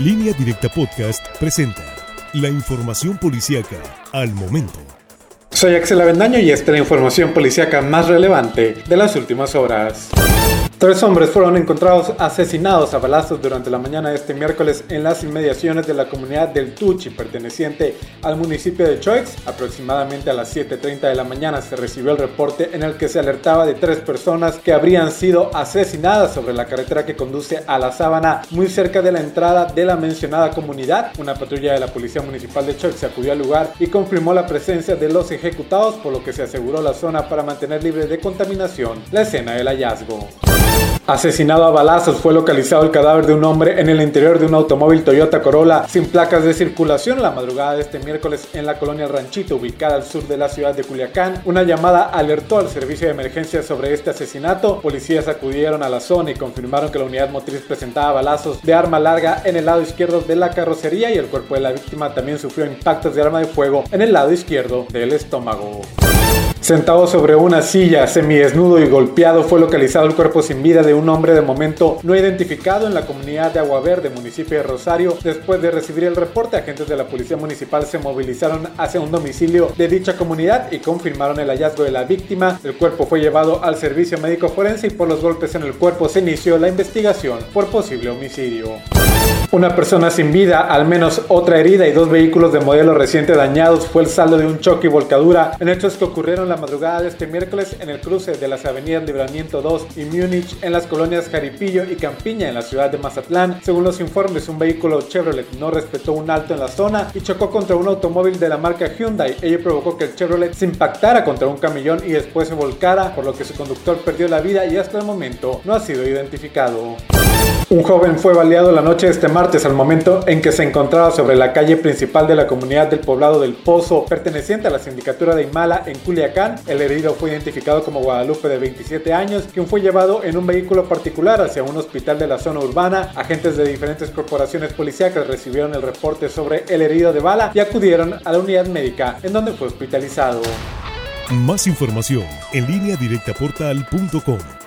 Línea Directa Podcast presenta la información policíaca al momento. Soy Axel Avendaño y esta es la información policíaca más relevante de las últimas horas. Tres hombres fueron encontrados asesinados a balazos durante la mañana de este miércoles en las inmediaciones de la comunidad del Tuchi, perteneciente al municipio de Choix. Aproximadamente a las 7.30 de la mañana se recibió el reporte en el que se alertaba de tres personas que habrían sido asesinadas sobre la carretera que conduce a la Sábana, muy cerca de la entrada de la mencionada comunidad. Una patrulla de la Policía Municipal de Choix se acudió al lugar y confirmó la presencia de los ejecutados, por lo que se aseguró la zona para mantener libre de contaminación la escena del hallazgo. Asesinado a balazos fue localizado el cadáver de un hombre en el interior de un automóvil Toyota Corolla sin placas de circulación la madrugada de este miércoles en la colonia Ranchito ubicada al sur de la ciudad de Culiacán. Una llamada alertó al servicio de emergencia sobre este asesinato. Policías acudieron a la zona y confirmaron que la unidad motriz presentaba balazos de arma larga en el lado izquierdo de la carrocería y el cuerpo de la víctima también sufrió impactos de arma de fuego en el lado izquierdo del estómago. Sentado sobre una silla, semidesnudo y golpeado, fue localizado el cuerpo sin vida de un hombre de momento no identificado en la comunidad de Agua Verde, municipio de Rosario. Después de recibir el reporte, agentes de la policía municipal se movilizaron hacia un domicilio de dicha comunidad y confirmaron el hallazgo de la víctima. El cuerpo fue llevado al servicio médico forense y por los golpes en el cuerpo se inició la investigación por posible homicidio. Una persona sin vida, al menos otra herida y dos vehículos de modelo reciente dañados fue el saldo de un choque y volcadura en hechos que ocurrieron la madrugada de este miércoles en el cruce de las avenidas Libramiento 2 y Múnich en las colonias Jaripillo y Campiña en la ciudad de Mazatlán. Según los informes, un vehículo Chevrolet no respetó un alto en la zona y chocó contra un automóvil de la marca Hyundai. Ello provocó que el Chevrolet se impactara contra un camellón y después se volcara, por lo que su conductor perdió la vida y hasta el momento no ha sido identificado. Un joven fue baleado la noche este martes al momento en que se encontraba sobre la calle principal de la comunidad del poblado del Pozo, perteneciente a la sindicatura de Imala en Culiacán. El herido fue identificado como Guadalupe de 27 años, quien fue llevado en un vehículo particular hacia un hospital de la zona urbana. Agentes de diferentes corporaciones policíacas recibieron el reporte sobre el herido de bala y acudieron a la unidad médica en donde fue hospitalizado. Más información en línea directa portal.com